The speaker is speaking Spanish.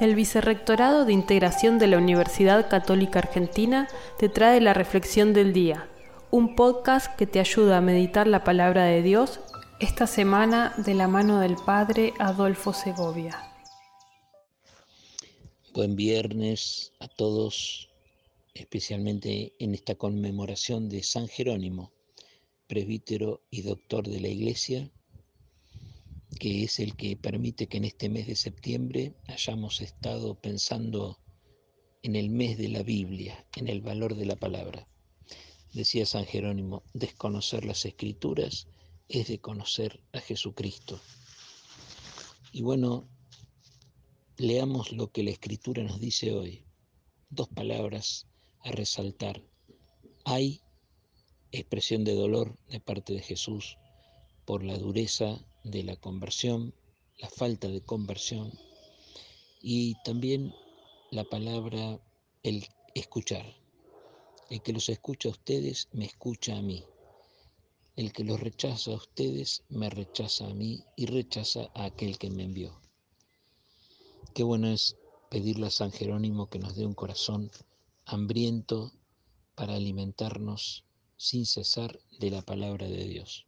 El Vicerrectorado de Integración de la Universidad Católica Argentina te trae la Reflexión del Día, un podcast que te ayuda a meditar la palabra de Dios esta semana de la mano del Padre Adolfo Segovia. Buen viernes a todos, especialmente en esta conmemoración de San Jerónimo, presbítero y doctor de la Iglesia que es el que permite que en este mes de septiembre hayamos estado pensando en el mes de la Biblia, en el valor de la palabra. Decía San Jerónimo, desconocer las escrituras es de conocer a Jesucristo. Y bueno, leamos lo que la escritura nos dice hoy. Dos palabras a resaltar. Hay expresión de dolor de parte de Jesús por la dureza de la conversión, la falta de conversión y también la palabra el escuchar. El que los escucha a ustedes me escucha a mí. El que los rechaza a ustedes me rechaza a mí y rechaza a aquel que me envió. Qué bueno es pedirle a San Jerónimo que nos dé un corazón hambriento para alimentarnos sin cesar de la palabra de Dios.